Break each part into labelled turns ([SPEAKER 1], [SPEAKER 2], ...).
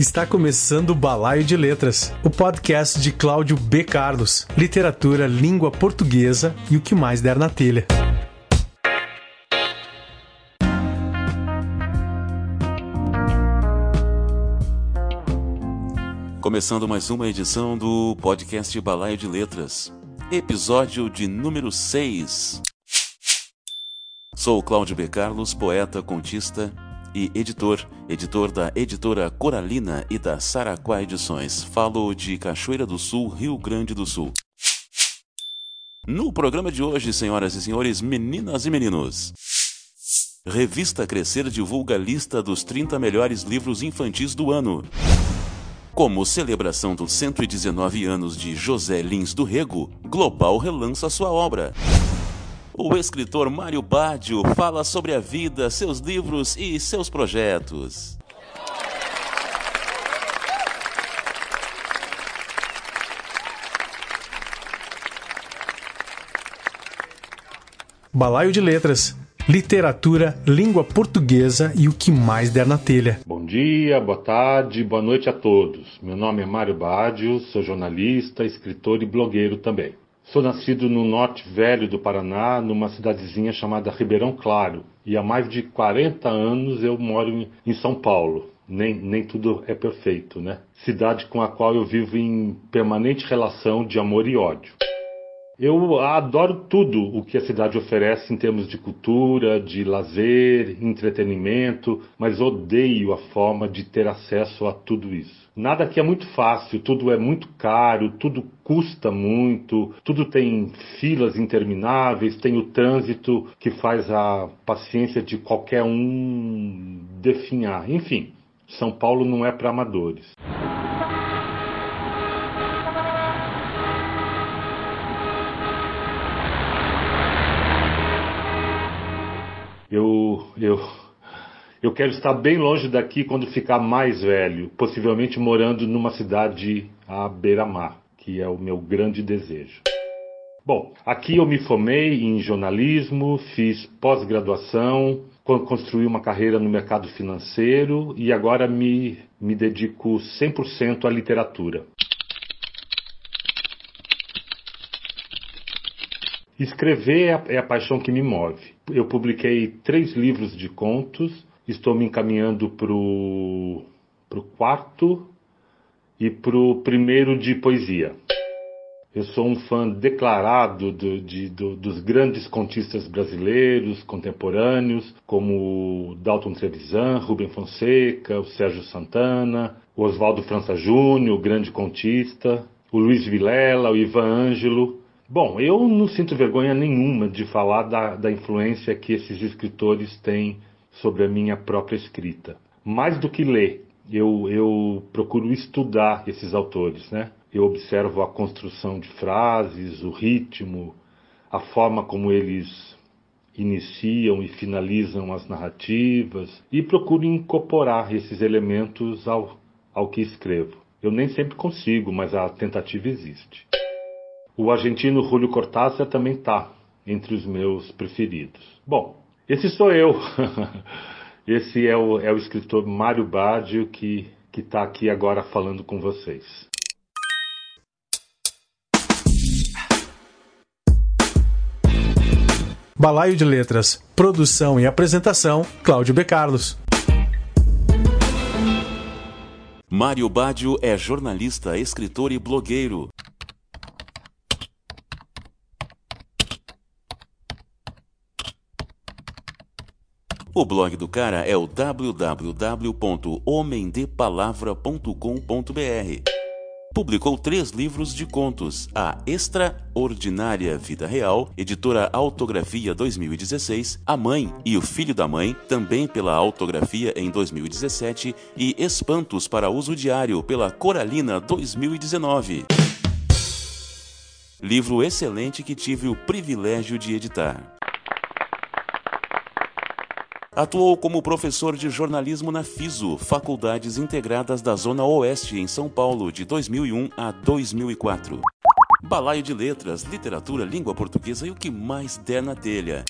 [SPEAKER 1] Está começando o Balaio de Letras, o podcast de Cláudio B. Carlos, literatura, língua portuguesa e o que mais der na telha.
[SPEAKER 2] Começando mais uma edição do podcast Balaio de Letras, episódio de número 6. Sou Cláudio B. Carlos, poeta, contista e editor, editor da editora Coralina e da Saraquá Edições. Falo de Cachoeira do Sul, Rio Grande do Sul. No programa de hoje, senhoras e senhores, meninas e meninos. Revista Crescer divulga a lista dos 30 melhores livros infantis do ano. Como celebração dos 119 anos de José Lins do Rego, Global relança sua obra. O escritor Mário Badio fala sobre a vida, seus livros e seus projetos.
[SPEAKER 1] Balaio de Letras, literatura, língua portuguesa e o que mais der na telha.
[SPEAKER 3] Bom dia, boa tarde, boa noite a todos. Meu nome é Mário Badio, sou jornalista, escritor e blogueiro também. Sou nascido no norte velho do Paraná, numa cidadezinha chamada Ribeirão Claro, e há mais de 40 anos eu moro em São Paulo. Nem, nem tudo é perfeito, né? Cidade com a qual eu vivo em permanente relação de amor e ódio. Eu adoro tudo o que a cidade oferece em termos de cultura, de lazer, entretenimento, mas odeio a forma de ter acesso a tudo isso. Nada aqui é muito fácil, tudo é muito caro, tudo custa muito, tudo tem filas intermináveis, tem o trânsito que faz a paciência de qualquer um definhar. Enfim, São Paulo não é para amadores. Eu, eu, quero estar bem longe daqui quando ficar mais velho, possivelmente morando numa cidade à beira-mar, que é o meu grande desejo. Bom, aqui eu me formei em jornalismo, fiz pós-graduação, construí uma carreira no mercado financeiro e agora me, me dedico 100% à literatura. Escrever é a, é a, paixão que me move. Eu publiquei três livros de contos, estou me encaminhando para o quarto e para o primeiro de poesia. Eu sou um fã declarado do, de, do, dos grandes contistas brasileiros contemporâneos, como Dalton Trevisan, Rubem Fonseca, o Sérgio Santana, o Oswaldo França Júnior, o grande contista, o Luiz Vilela, o Ivan Ângelo. Bom, eu não sinto vergonha nenhuma de falar da, da influência que esses escritores têm sobre a minha própria escrita. Mais do que ler, eu, eu procuro estudar esses autores, né? Eu observo a construção de frases, o ritmo, a forma como eles iniciam e finalizam as narrativas e procuro incorporar esses elementos ao, ao que escrevo. Eu nem sempre consigo, mas a tentativa existe. O argentino Julio Cortázar também está entre os meus preferidos. Bom, esse sou eu. esse é o, é o escritor Mário Badio que está aqui agora falando com vocês.
[SPEAKER 1] Balaio de Letras, produção e apresentação, Cláudio B. Carlos.
[SPEAKER 2] Mário Badio é jornalista, escritor e blogueiro. O blog do cara é o www.homemdepalavra.com.br. Publicou três livros de contos: A Extraordinária Vida Real, editora Autografia 2016, A Mãe e o Filho da Mãe, também pela Autografia em 2017, e Espantos para Uso Diário, pela Coralina 2019. Livro excelente que tive o privilégio de editar. Atuou como professor de jornalismo na FISO, Faculdades Integradas da Zona Oeste, em São Paulo, de 2001 a 2004. Balaio de letras, literatura, língua portuguesa e o que mais der na telha.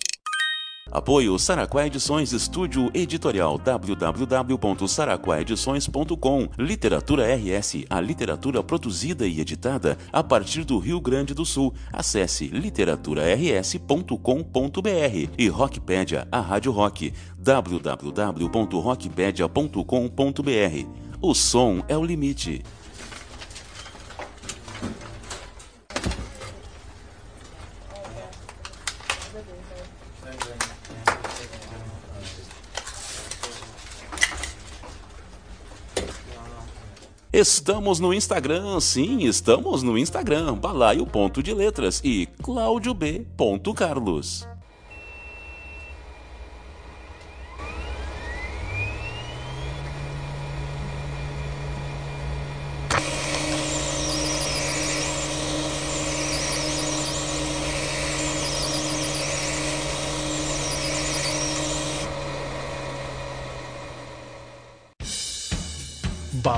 [SPEAKER 2] Apoio Saraquá Edições Estúdio Editorial www.saraquaedições.com Literatura RS, a literatura produzida e editada a partir do Rio Grande do Sul. Acesse literaturaRS.com.br e Rockpedia, a Rádio Rock, www.rockpedia.com.br. O som é o limite. Estamos no Instagram, sim, estamos no Instagram, balaio ponto de letras e Cláudio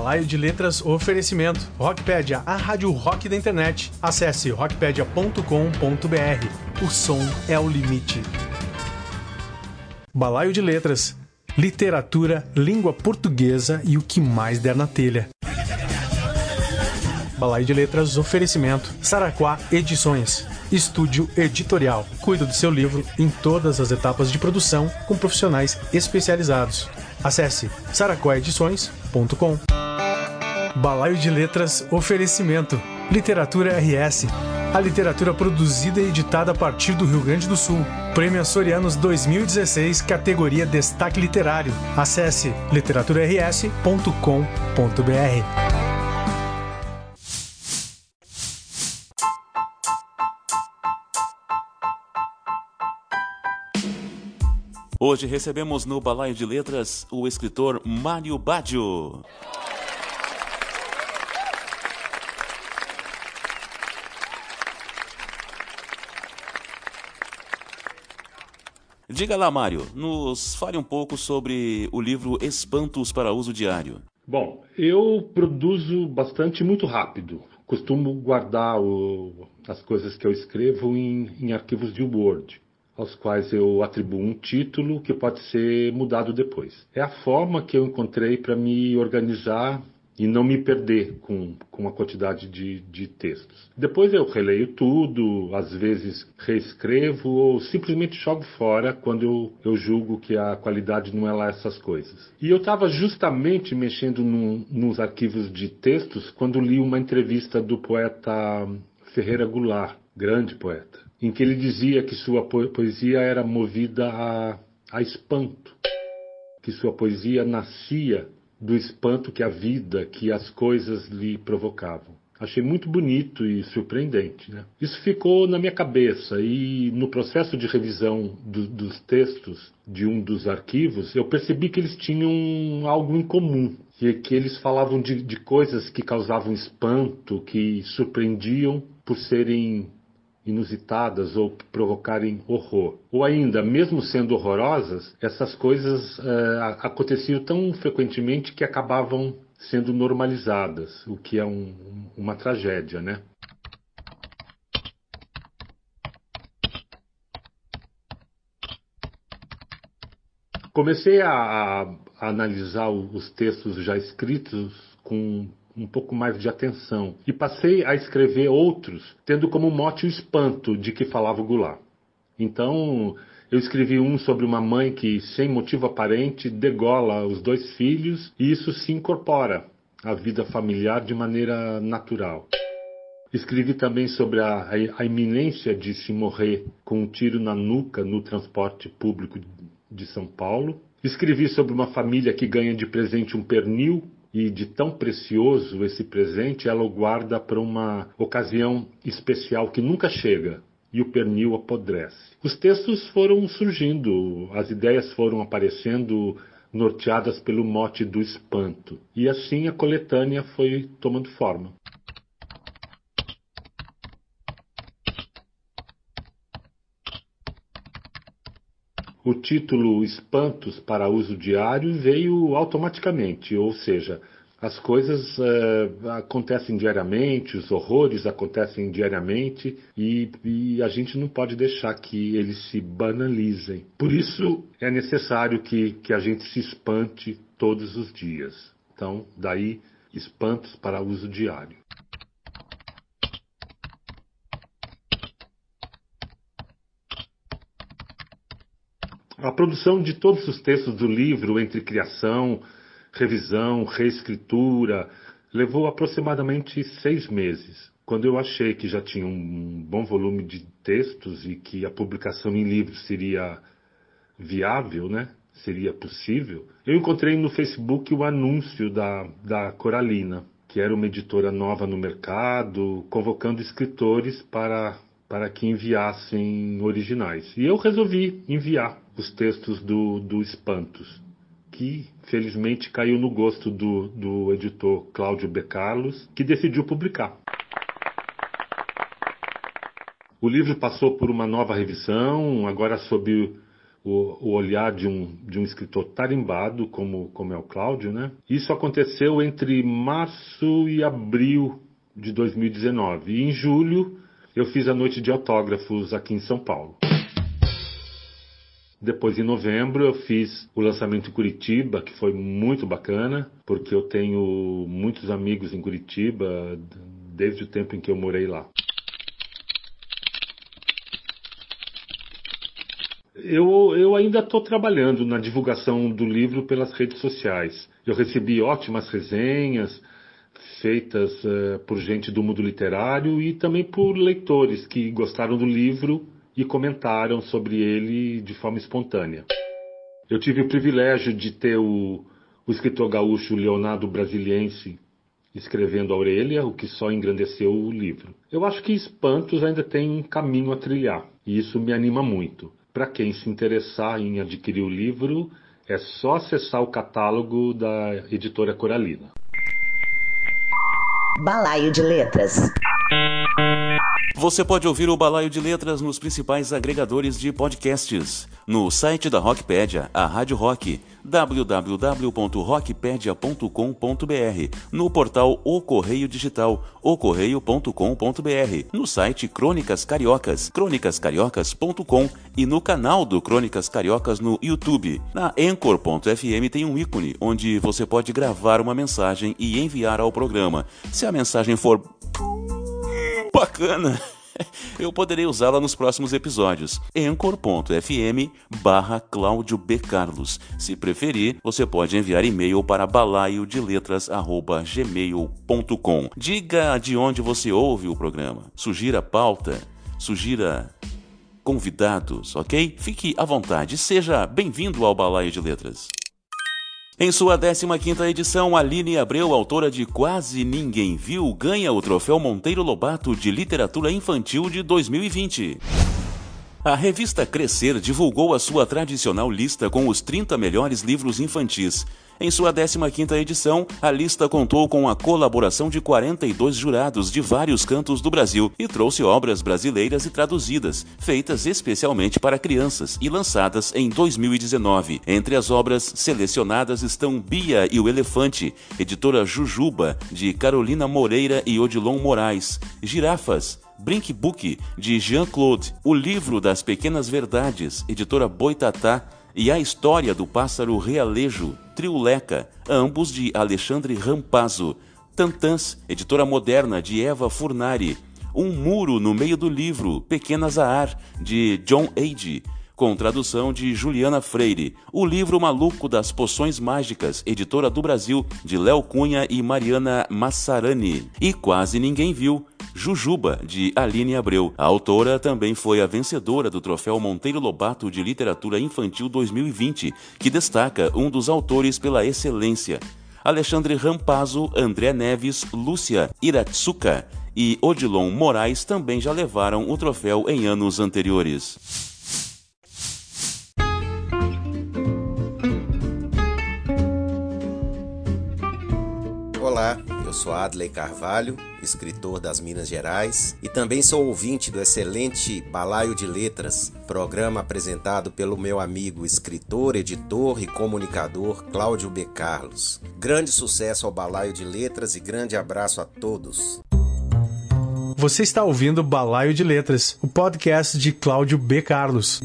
[SPEAKER 1] Balaio de Letras Oferecimento. Rockpedia, a rádio rock da internet. Acesse rockpedia.com.br. O som é o limite. Balaio de Letras. Literatura, língua portuguesa e o que mais der na telha. Balaio de Letras Oferecimento. Saraquá Edições. Estúdio Editorial. Cuida do seu livro em todas as etapas de produção com profissionais especializados. Acesse saraquaedições.com. Balaio de Letras Oferecimento. Literatura RS. A literatura produzida e editada a partir do Rio Grande do Sul. Prêmio Açorianos 2016, categoria Destaque Literário. Acesse literaturars.com.br.
[SPEAKER 2] Hoje recebemos no Balaio de Letras o escritor Mário Baggio. Diga lá, Mário, nos fale um pouco sobre o livro Espantos para Uso Diário.
[SPEAKER 3] Bom, eu produzo bastante muito rápido. Costumo guardar o, as coisas que eu escrevo em, em arquivos de Word, aos quais eu atribuo um título que pode ser mudado depois. É a forma que eu encontrei para me organizar e não me perder com, com a quantidade de, de textos. Depois eu releio tudo, às vezes reescrevo ou simplesmente jogo fora quando eu, eu julgo que a qualidade não é lá essas coisas. E eu estava justamente mexendo nos arquivos de textos quando li uma entrevista do poeta Ferreira Goulart, grande poeta, em que ele dizia que sua poesia era movida a, a espanto, que sua poesia nascia do espanto que a vida, que as coisas lhe provocavam. Achei muito bonito e surpreendente. Né? Isso ficou na minha cabeça e no processo de revisão do, dos textos de um dos arquivos, eu percebi que eles tinham algo em comum. Que, que eles falavam de, de coisas que causavam espanto, que surpreendiam por serem inusitadas ou provocarem horror. Ou ainda, mesmo sendo horrorosas, essas coisas é, aconteciam tão frequentemente que acabavam sendo normalizadas, o que é um, uma tragédia, né? Comecei a, a analisar os textos já escritos com um pouco mais de atenção e passei a escrever outros, tendo como mote o espanto de que falava o Goulart. Então, eu escrevi um sobre uma mãe que, sem motivo aparente, degola os dois filhos e isso se incorpora à vida familiar de maneira natural. Escrevi também sobre a, a, iminência de se morrer com um tiro na nuca no transporte público de São Paulo. Escrevi sobre uma família que ganha de presente um pernil e de tão precioso esse presente, ela o guarda para uma ocasião especial que nunca chega, e o pernil apodrece. Os textos foram surgindo, as ideias foram aparecendo norteadas pelo mote do espanto, e assim a coletânea foi tomando forma. O título Espantos para uso diário veio automaticamente, ou seja, As coisas uh, acontecem diariamente, os horrores acontecem diariamente e, e, a gente não pode deixar que eles se banalizem. Por isso é necessário que, que a gente se espante todos os dias. Então, daí espantos para uso diário. A produção de todos os textos do livro, entre criação, revisão, reescritura, levou aproximadamente seis meses. Quando eu achei que já tinha um bom volume de textos e que a publicação em livro seria viável, né? seria possível, eu encontrei no Facebook o anúncio da, da Coralina, que era uma editora nova no mercado, convocando escritores para, para que enviassem originais. E eu resolvi enviar os textos do, do Espantos que felizmente caiu no gosto do, do editor Cláudio B. Carlos, que decidiu publicar. O livro passou por uma nova revisão, agora sob o, o, olhar de um, de um escritor tarimbado, como, como é o Cláudio. Né? Isso aconteceu entre março e abril de 2019. E em julho eu fiz a noite de autógrafos aqui em São Paulo. Depois, em novembro, eu fiz o lançamento em Curitiba, que foi muito bacana, porque eu tenho muitos amigos em Curitiba desde o tempo em que eu morei lá. Eu, eu ainda estou trabalhando na divulgação do livro pelas redes sociais. Eu recebi ótimas resenhas feitas uh, por gente do mundo literário e também por leitores que gostaram do livro e comentaram sobre ele de forma espontânea. Eu tive o privilégio de ter o, o escritor gaúcho Leonardo Brasiliense escrevendo Aurélia, o que só engrandeceu o livro. Eu acho que Espantos ainda tem um caminho a trilhar, e isso me anima muito. Para quem se interessar em adquirir o livro, é só acessar o catálogo da editora Coralina.
[SPEAKER 4] Balaio de Letras.
[SPEAKER 2] Você pode ouvir o Balaio de Letras nos principais agregadores de podcasts. No site da Rockpedia, a Rádio Rock, www.rockpedia.com.br, no portal O Correio Digital, ocorreio.com.br, no site Crônicas Cariocas, crônicascariocas.com e no canal do Crônicas Cariocas no YouTube. Na Anchor.fm tem um ícone onde você pode gravar uma mensagem e enviar ao programa. Se a mensagem for bacana. Eu poderei usá-la nos próximos episódios. Anchor.fm barra Cláudio B. Carlos. Se preferir, você pode enviar e-mail para balaiodeletras.gmail.com. Diga de onde você ouve o programa. Sugira pauta. Sugira convidados, ok? Fique à vontade. Seja bem-vindo ao Balaio de Letras. Em sua 15ª edição, Aline Abreu, autora de Quase Ninguém Viu, ganha o Troféu Monteiro Lobato de Literatura Infantil de 2020. A revista Crescer divulgou a sua tradicional lista com os 30 melhores livros infantis. Em sua 15ª edição, a lista contou com a colaboração de 42 jurados de vários cantos do Brasil e trouxe obras brasileiras e traduzidas, feitas especialmente para crianças e lançadas em 2019. Entre as obras selecionadas estão Bia e o Elefante, editora Jujuba, de Carolina Moreira e Odilon Moraes, Girafas, Brink Book, de Jean-Claude, O Livro das Pequenas Verdades, editora Boitatá, e A História do Pássaro Realejo, Triuleca, ambos de Alexandre Rampazzo, Tantãs, editora moderna de Eva Furnari, Um Muro no Meio do Livro, Pequena Zahar, de John Age, com tradução de Juliana Freire, O Livro Maluco das Poções Mágicas, editora do Brasil, de Léo Cunha e Mariana Massarani, e Quase Ninguém Viu, Jujuba, de Aline Abreu. A autora também foi a vencedora do Troféu Monteiro Lobato de Literatura Infantil 2020, que destaca um dos autores pela excelência. Alexandre Rampazzo, André Neves, Lúcia Iratsuka e Odilon Moraes também já levaram o troféu em anos anteriores.
[SPEAKER 5] Olá, Eu sou Adley Carvalho, escritor das Minas Gerais, e também sou ouvinte do excelente Balaio de Letras, programa apresentado pelo meu amigo escritor, editor e comunicador Cláudio B. Carlos. Grande sucesso ao Balaio de Letras e grande abraço a todos.
[SPEAKER 1] Você está ouvindo Balaio de Letras, o podcast de Cláudio B. Carlos.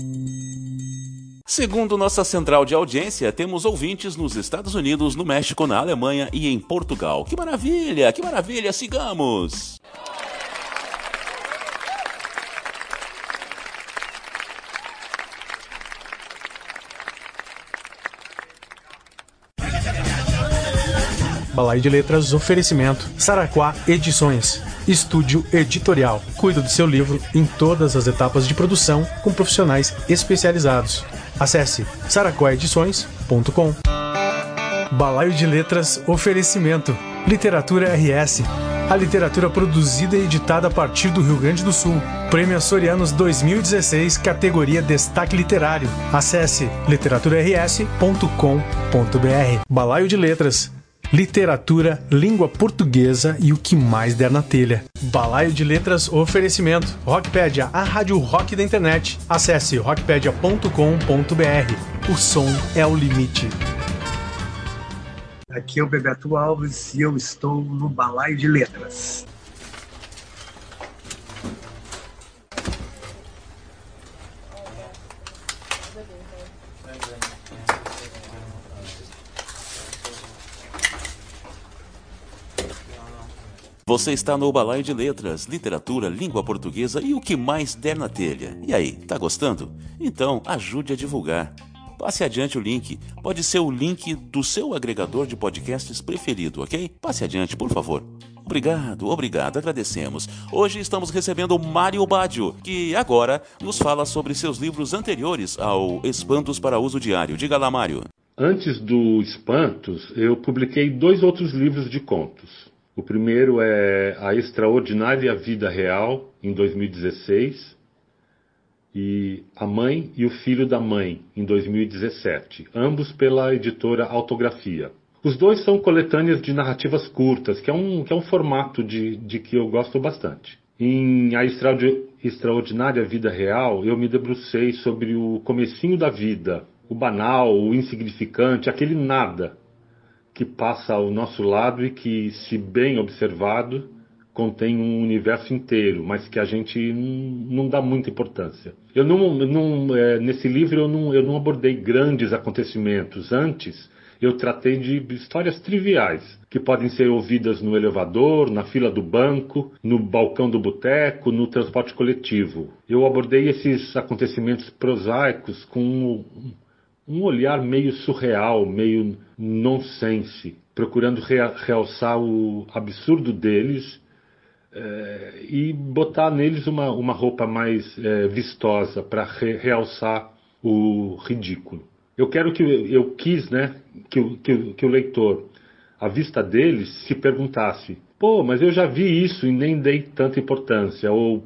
[SPEAKER 2] Segundo nossa central de audiência, temos ouvintes nos Estados Unidos, no México, na Alemanha e em Portugal. Que maravilha, que maravilha, sigamos!
[SPEAKER 1] Balaio de Letras oferecimento Saraquá Edições. Estúdio Editorial. Cuida do seu livro em todas as etapas de produção com profissionais especializados. Acesse saracoedições.com. Balaio de Letras Oferecimento. Literatura RS. A literatura produzida e editada a partir do Rio Grande do Sul. Prêmio Açorianos 2016, categoria Destaque Literário. Acesse literaturars.com.br. Balaio de Letras. Literatura, língua portuguesa e o que mais der na telha. Balaio de Letras Oferecimento. Rockpedia, a rádio rock da internet. Acesse rockpedia.com.br. O som é o limite.
[SPEAKER 6] Aqui é o Bebeto Alves e eu estou no Balaio de Letras.
[SPEAKER 2] Você está no Balaio de Letras, Literatura, Língua Portuguesa e o que mais der na telha. E aí, tá gostando? Então ajude a divulgar. Passe adiante o link. Pode ser o link do seu agregador de podcasts preferido, ok? Passe adiante, por favor. Obrigado, obrigado, agradecemos. Hoje estamos recebendo Mário Badio, que agora nos fala sobre seus livros anteriores ao Espantos para Uso Diário. Diga lá, Mário.
[SPEAKER 3] Antes do Espantos, eu publiquei dois outros livros de contos. O primeiro é A Extraordinária Vida Real, em 2016, e A Mãe e o Filho da Mãe, em 2017, ambos pela editora Autografia. Os dois são coletâneas de narrativas curtas, que é um, que é um formato de, de que eu gosto bastante. Em A Extraordinária Vida Real, eu me debrucei sobre o comecinho da vida, o banal, o insignificante, aquele nada que passa ao nosso lado e que, se bem observado, contém um universo inteiro, mas que a gente não dá muita importância. Eu não, não é, nesse livro eu não, eu não abordei grandes acontecimentos. Antes, eu tratei de histórias triviais, que podem ser ouvidas no elevador, na fila do banco, no balcão do boteco, no transporte coletivo. Eu abordei esses acontecimentos prosaicos com um olhar meio surreal, meio nonsense, procurando realçar o absurdo deles é, e botar neles uma, uma roupa mais é, vistosa para re realçar o ridículo. Eu quero que eu quis, né, que, que, que o leitor, à vista deles, se perguntasse: pô, mas eu já vi isso e nem dei tanta importância, ou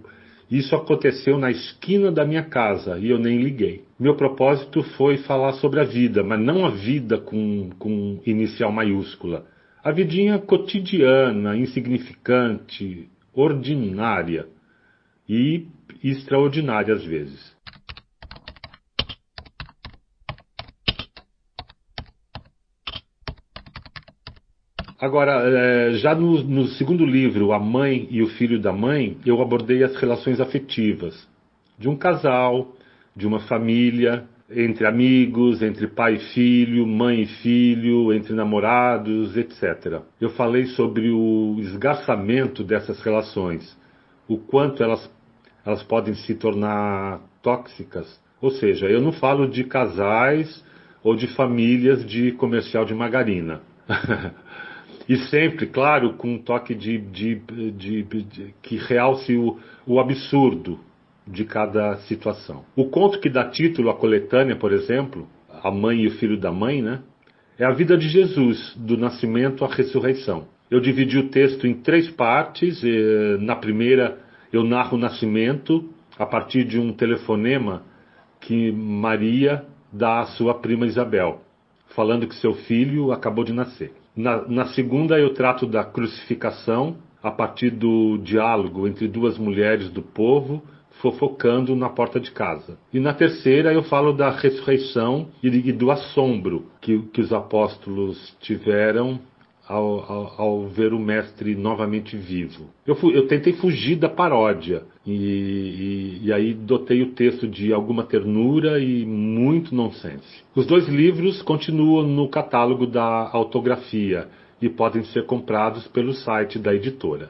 [SPEAKER 3] isso aconteceu na esquina da minha casa e eu nem liguei. Meu propósito foi falar sobre a vida, mas não a vida com, com inicial maiúscula. A vidinha cotidiana, insignificante, ordinária e extraordinária às vezes. Agora, é, já no, no, segundo livro, A Mãe e o Filho da Mãe, eu abordei as relações afetivas de um casal, de uma família, entre amigos, entre pai e filho, mãe e filho, entre namorados, etc. Eu falei sobre o esgarçamento dessas relações, o quanto elas, elas podem se tornar tóxicas. Ou seja, eu não falo de casais ou de famílias de comercial de margarina. E sempre, claro, com um toque de, de, de, de que realce o, o absurdo de cada situação. O conto que dá título à coletânea, por exemplo, A Mãe e o Filho da Mãe, né? É a vida de Jesus, do nascimento à ressurreição. Eu dividi o texto em três partes. Na primeira, eu narro o nascimento a partir de um telefonema que Maria dá à sua prima Isabel, falando que seu filho acabou de nascer. Na, na segunda, eu trato da crucificação a partir do diálogo entre duas mulheres do povo fofocando na porta de casa. E na terceira eu falo da ressurreição e do assombro que, que os apóstolos tiveram ao, ao, ao, ver o mestre novamente vivo. Eu, eu tentei fugir da paródia e, e, e, aí dotei o texto de alguma ternura e muito nonsense. Os dois livros continuam no catálogo da autografia e podem ser comprados pelo site da editora.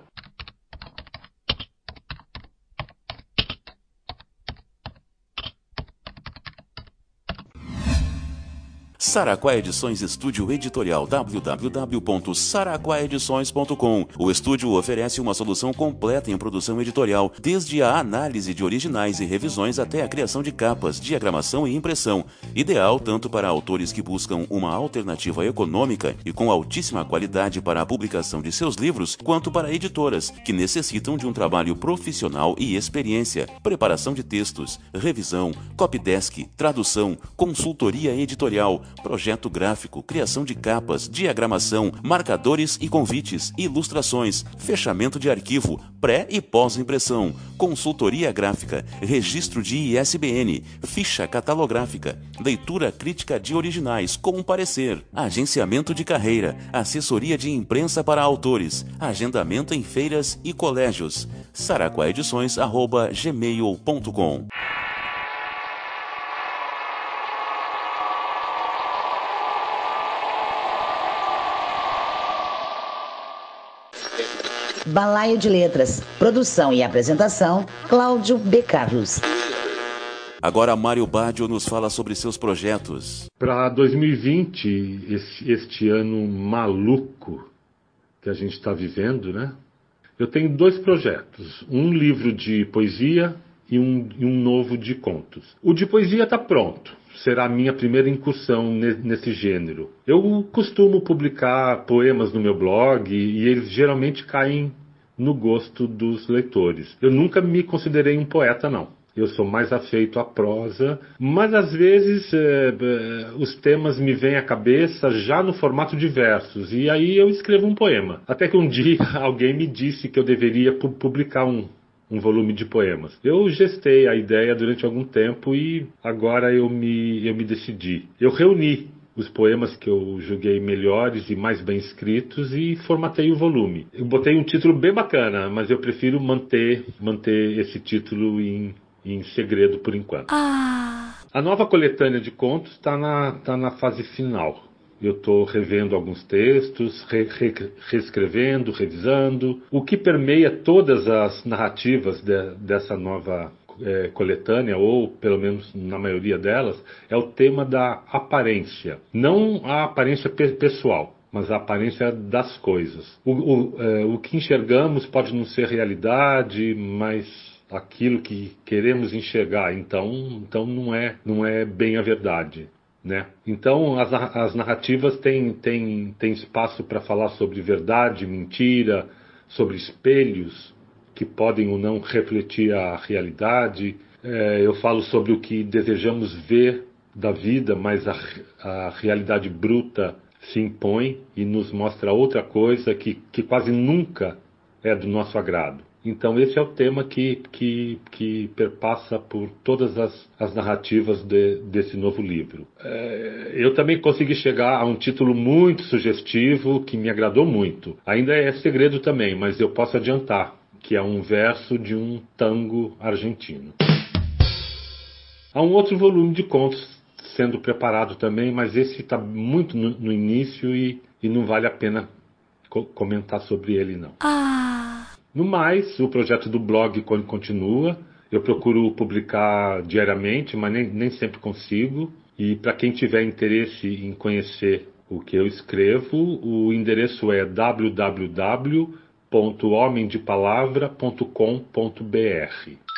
[SPEAKER 2] Saraquá Edições Estúdio Editorial www.saraquaedições.com. O estúdio oferece uma solução completa em produção editorial, desde a análise de originais e revisões até a criação de capas, diagramação e impressão. Ideal tanto para autores que buscam uma alternativa econômica e com altíssima qualidade para a publicação de seus livros, quanto para editoras que necessitam de um trabalho profissional e experiência, preparação de textos, revisão, copydesk, tradução, consultoria editorial projeto gráfico, criação de capas, diagramação, marcadores e convites, ilustrações, fechamento de arquivo, pré e pós-impressão, consultoria gráfica, registro de ISBN, ficha catalográfica, leitura crítica de originais com parecer, agenciamento de carreira, assessoria de imprensa para autores, agendamento em feiras e colégios. saraquaedições@gmail.com
[SPEAKER 4] Balaio de Letras. Produção e apresentação, Cláudio B. Carlos.
[SPEAKER 2] Agora Mário Badio nos fala sobre seus projetos.
[SPEAKER 3] Para 2020, esse, este ano maluco que a gente está vivendo, né? Eu tenho dois projetos: um livro de poesia e um, e um novo de contos. O de poesia está pronto será a minha primeira incursão nesse gênero. Eu costumo publicar poemas no meu blog e eles geralmente caem no gosto dos leitores. Eu nunca me considerei um poeta, não. Eu sou mais afeito à prosa, mas às vezes é, os temas me vêm à cabeça já no formato de versos, e aí eu escrevo um poema. Até que um dia alguém me disse que eu deveria publicar um, um volume de poemas. Eu gestei a ideia durante algum tempo e agora eu me, eu me decidi. Eu reuni os poemas que eu julguei melhores e mais bem escritos e formatei o volume. Eu botei um título bem bacana, mas eu prefiro manter, manter esse título em, em segredo por enquanto. Ah. A nova coletânea de contos está na, tá na fase final. Eu estou revendo alguns textos, re, re, reescrevendo, revisando. O que permeia todas as narrativas de, dessa nova é, coletânea, ou pelo menos na maioria delas, é o tema da aparência. Não a aparência pessoal, mas a aparência das coisas. O, o, é, o que enxergamos pode não ser realidade, mas aquilo que queremos enxergar, então, então não é não é bem a verdade. Né? Então, as, as narrativas têm, têm, têm espaço para falar sobre verdade, mentira, sobre espelhos que podem ou não refletir a realidade. É, eu falo sobre o que desejamos ver da vida, mas a, a realidade bruta se impõe e nos mostra outra coisa que, que quase nunca é do nosso agrado. Então esse é o tema que, que, que perpassa por todas as, as narrativas de, desse novo livro. É, eu também consegui chegar a um título muito sugestivo que me agradou muito. Ainda é segredo também, mas eu posso adiantar que é um verso de um tango argentino. Há um outro volume de contos sendo preparado também, mas esse está muito no, no, início e, e não vale a pena co comentar sobre ele não. Ah. No mais, o projeto do blog continua. Eu procuro publicar diariamente, mas nem, nem sempre consigo. E para quem tiver interesse em conhecer o que eu escrevo, o endereço é www.homemdepalavra.com.br.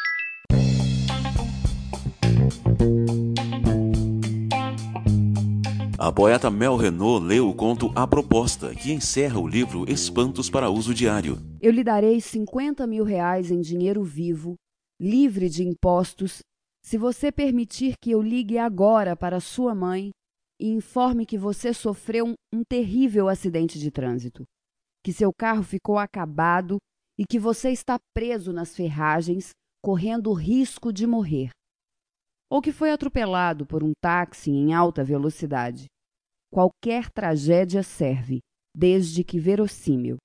[SPEAKER 2] A poeta Mel Renault leu o conto A Proposta, que encerra o livro Espantos para Uso Diário.
[SPEAKER 7] Eu lhe darei 50 mil reais em dinheiro vivo, livre de impostos, se você permitir que eu ligue agora para sua mãe e informe que você sofreu um, um terrível acidente de trânsito, que seu carro ficou acabado e que você está preso nas ferragens, correndo o risco de morrer. Ou que foi atropelado por um táxi em alta velocidade. Qualquer tragédia serve, desde que verossímil.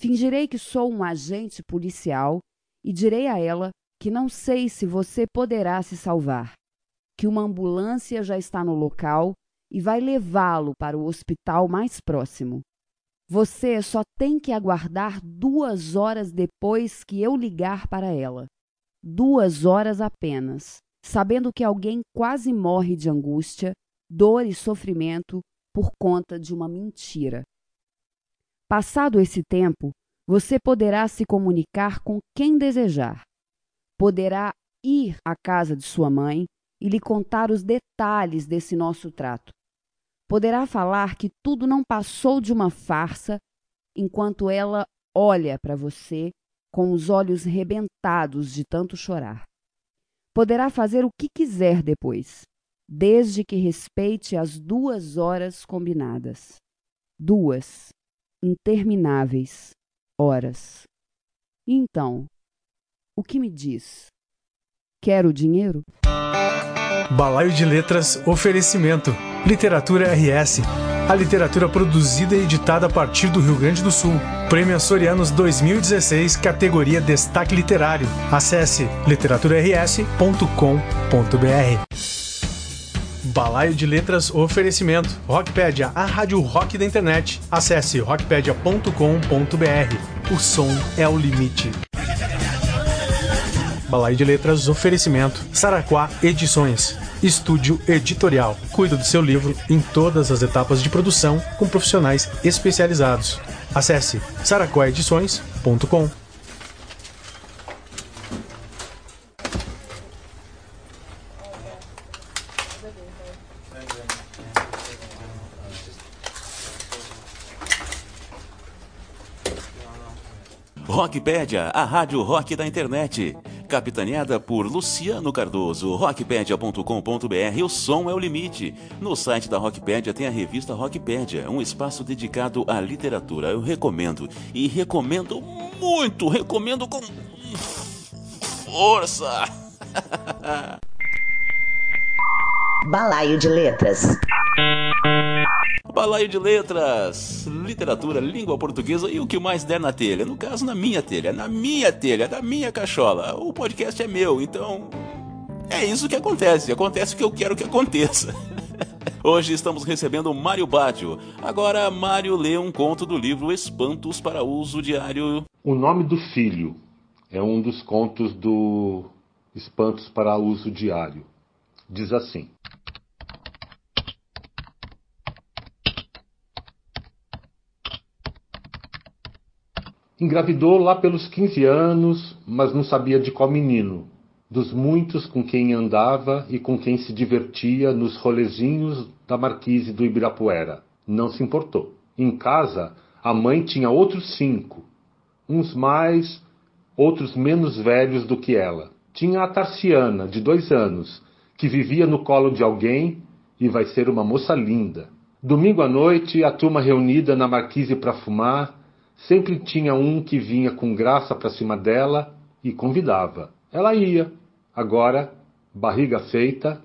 [SPEAKER 7] Fingirei que sou um agente policial e direi a ela que não sei se você poderá se salvar, que uma ambulância já está no local e vai levá-lo para o hospital mais próximo. Você só tem que aguardar duas horas depois que eu ligar para ela. Duas horas apenas, sabendo que alguém quase morre de angústia, dor e sofrimento por conta de uma mentira. Passado esse tempo, você poderá se comunicar com quem desejar. Poderá ir à casa de sua mãe e lhe contar os detalhes desse nosso trato. Poderá falar que tudo não passou de uma farsa enquanto ela olha para você com os olhos rebentados de tanto chorar. Poderá fazer o que quiser depois, desde que respeite as duas horas combinadas. Duas intermináveis horas. Então, o que me diz? Quero dinheiro?
[SPEAKER 1] Balaio de Letras Oferecimento. Literatura RS. A literatura produzida e editada a partir do Rio Grande do Sul. Prêmio Açorianos 2016, categoria Destaque Literário. Acesse literaturars.com.br. Balaio de Letras Oferecimento. Rockpedia, a rádio rock da internet. Acesse rockpedia.com.br. O som é o limite. Balaio de Letras Oferecimento. Saraquá Edições. Estúdio Editorial. Cuida do seu livro em todas as etapas de produção com profissionais especializados. Acesse saraquaedições.com.
[SPEAKER 2] Rockpedia, a rádio rock da internet. Capitaneada por Luciano Cardoso, rockpedia.com.br, o som é o limite. No site da Rockpedia tem a revista Rockpedia, um espaço dedicado à literatura. Eu recomendo, e recomendo muito, recomendo com força.
[SPEAKER 4] Balaio de Letras.
[SPEAKER 2] Balaio de letras, literatura, língua portuguesa e o que mais der na telha. No caso, na minha telha, na minha telha, na minha cachola. O podcast é meu, então. É isso que acontece. Acontece o que eu quero que aconteça. Hoje estamos recebendo Mário Bátio. Agora, Mário lê um conto do livro Espantos para Uso Diário.
[SPEAKER 3] O Nome do Filho é um dos contos do Espantos para Uso Diário. Diz assim. Engravidou lá pelos 15 anos, mas não sabia de qual menino. Dos muitos com quem andava e com quem se divertia nos rolezinhos da marquise do Ibirapuera. Não se importou. Em casa, a mãe tinha outros cinco. Uns mais, outros menos velhos do que ela. Tinha a Tarciana, de dois anos, que vivia no colo de alguém e vai ser uma moça linda. Domingo à noite, a turma reunida na marquise para fumar, Sempre tinha um que vinha com graça para cima dela e convidava. Ela ia. Agora, barriga feita,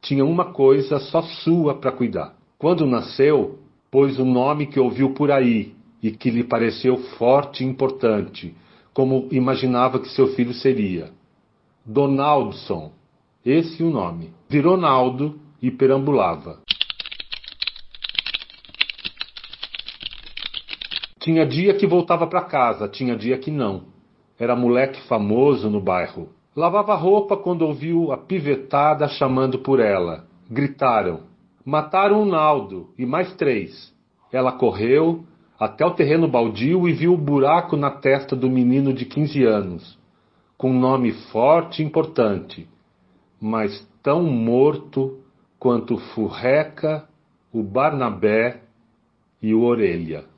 [SPEAKER 3] tinha uma coisa só sua para cuidar. Quando nasceu, pôs o nome que ouviu por aí e que lhe pareceu forte e importante, como imaginava que seu filho seria. Donaldson, esse o nome. Virou Naldo e perambulava. Tinha dia que voltava para casa, tinha dia que não. Era moleque famoso no bairro. Lavava roupa quando ouviu a pivetada chamando por ela. Gritaram: Mataram o Naldo e mais três. Ela correu até o terreno baldio e viu o buraco na testa do menino de 15 anos, com um nome forte e importante, mas tão morto quanto o Furreca, o Barnabé e o Orelha.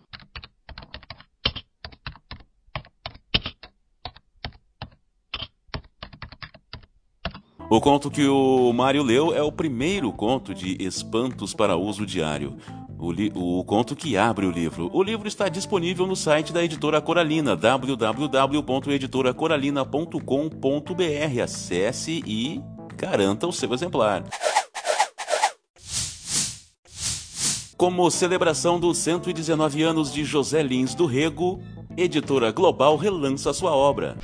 [SPEAKER 2] O conto que o Mário leu é o primeiro conto de Espantos para uso diário. O, o, conto que abre o livro. O livro está disponível no site da editora Coralina, www.editoracoralina.com.br. Acesse e garanta o seu exemplar. Como celebração dos 119 anos de José Lins do Rego, Editora Global relança sua obra.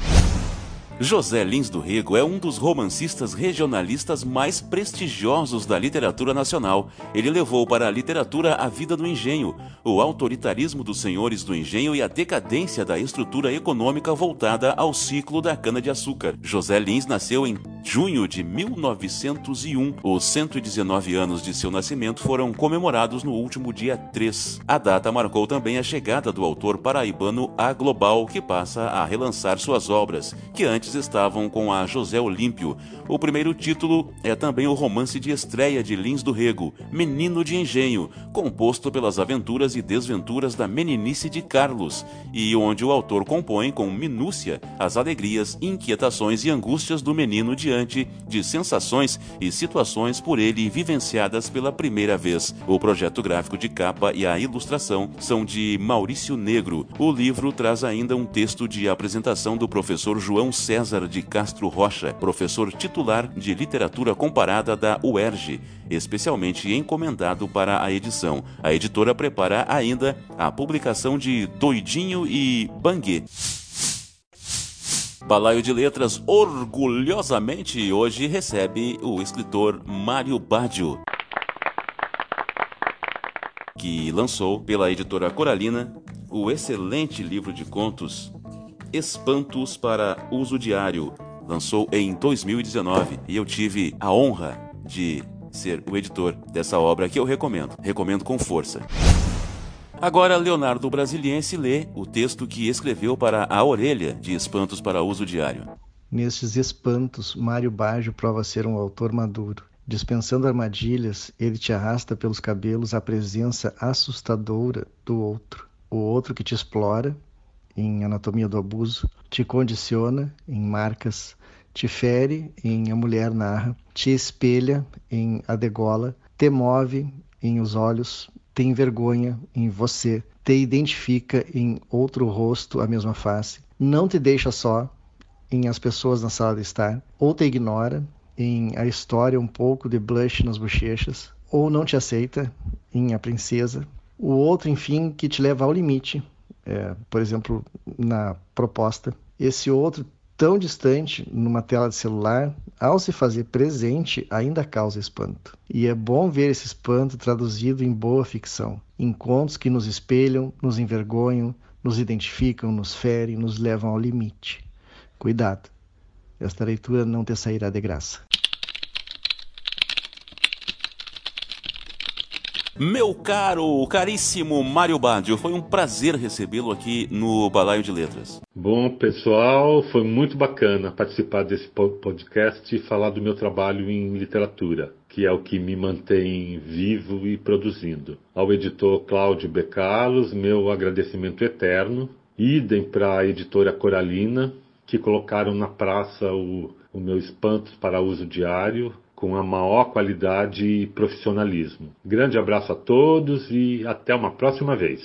[SPEAKER 2] José Lins do Rego é um dos romancistas regionalistas mais prestigiosos da literatura nacional. Ele levou para a literatura a vida do engenho, o autoritarismo dos senhores do engenho e a decadência da estrutura econômica voltada ao ciclo da cana-de-açúcar. José Lins nasceu em junho de 1901. Os 119 anos de seu nascimento foram comemorados no último dia 3. A data marcou também a chegada do autor paraibano à Global, que passa a relançar suas obras, que antes estavam com a José Olímpio. O primeiro título é também o romance de estreia de Lins do Rego, Menino de Engenho, composto pelas aventuras e desventuras da meninice de Carlos, e onde o autor compõe com minúcia as alegrias, inquietações e angústias do menino diante de sensações e situações por ele vivenciadas pela primeira vez. O projeto gráfico de capa e a ilustração são de Maurício Negro. O livro traz ainda um texto de apresentação do professor João César César de Castro Rocha, professor titular de literatura comparada da UERJ, especialmente encomendado para a edição. A editora prepara ainda a publicação de Doidinho e Banguê. Balaio de Letras orgulhosamente hoje recebe o escritor Mário Badio, que lançou pela editora Coralina o excelente livro de contos Espantos para Uso Diário. Lançou em 2019 e eu tive a honra de ser o editor dessa obra que eu recomendo. Recomendo com força. Agora, Leonardo Brasiliense lê o texto que escreveu para a orelha de Espantos para Uso Diário.
[SPEAKER 8] Nestes espantos, Mário Baggio prova ser um autor maduro. Dispensando armadilhas, ele te arrasta pelos cabelos à presença assustadora do outro. O outro que te explora, em Anatomia do Abuso, te condiciona em Marcas, te fere em A Mulher Narra, te espelha em A Degola, te move em Os Olhos, te envergonha em Você, te identifica em Outro Rosto, a Mesma Face, não te deixa só em As Pessoas na Sala de Estar, ou te ignora em A História um pouco de blush nas bochechas, ou não te aceita em A Princesa, o outro, enfim, que te leva ao limite, é, por exemplo, na proposta. Esse outro tão distante numa tela de celular, ao se fazer presente, ainda causa espanto. E é bom ver esse espanto traduzido em boa ficção, em contos que nos espelham, nos envergonham, nos identificam, nos ferem, nos levam ao limite. Cuidado, esta leitura não te sairá de graça.
[SPEAKER 2] Meu caro, caríssimo Mário Badio, foi um prazer recebê-lo aqui no Balaio de Letras.
[SPEAKER 3] Bom, pessoal, foi muito bacana participar desse podcast e falar do meu trabalho em literatura, que é o que me mantém vivo e produzindo. Ao editor Cláudio B. Carlos, meu agradecimento eterno. Idem para a editora Coralina, que colocaram na praça o, o meu Espantos para uso diário, com a maior qualidade e profissionalismo. Grande abraço a todos e até uma próxima vez.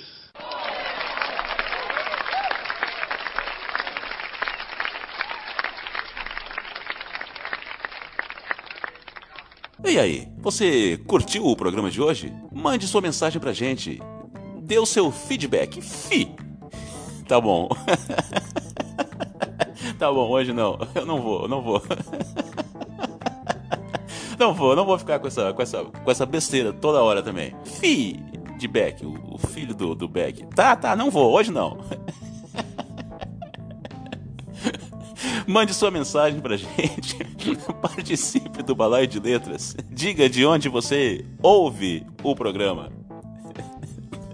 [SPEAKER 2] E aí, você curtiu o programa de hoje? Mande sua mensagem pra gente. Dê o seu feedback. Fi. Tá bom. tá bom, hoje não. Eu não vou, eu não vou. Não vou, não vou ficar com essa, com essa, com essa besteira toda hora também. Fi de Beck, o, o filho do, do Beck. Tá, tá, não vou, hoje não. Mande sua mensagem pra gente. Participe do Balaio de Letras. Diga de onde você ouve o programa.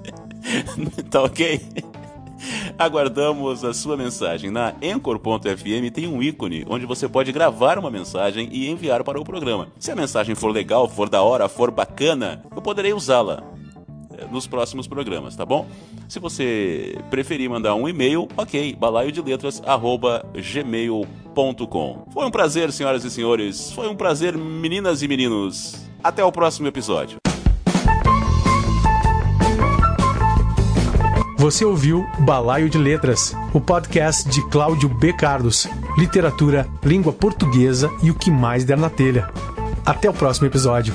[SPEAKER 2] tá ok? Aguardamos a sua mensagem. Na Anchor.fm tem um ícone onde você pode gravar uma mensagem e enviar para o programa. Se a mensagem for legal, for da hora, for bacana, eu poderei usá-la. eh, nos próximos programas, tá bom? Se você preferir mandar um e-mail, ok, balaiodeletras@gmail.com. Foi um prazer, senhoras e senhores. Foi um prazer, meninas e meninos. Até o próximo episódio.
[SPEAKER 1] Você ouviu Balaio de Letras, o podcast de Cláudio B. Carlos. Literatura, língua portuguesa e o que mais der na telha. Até o próximo episódio.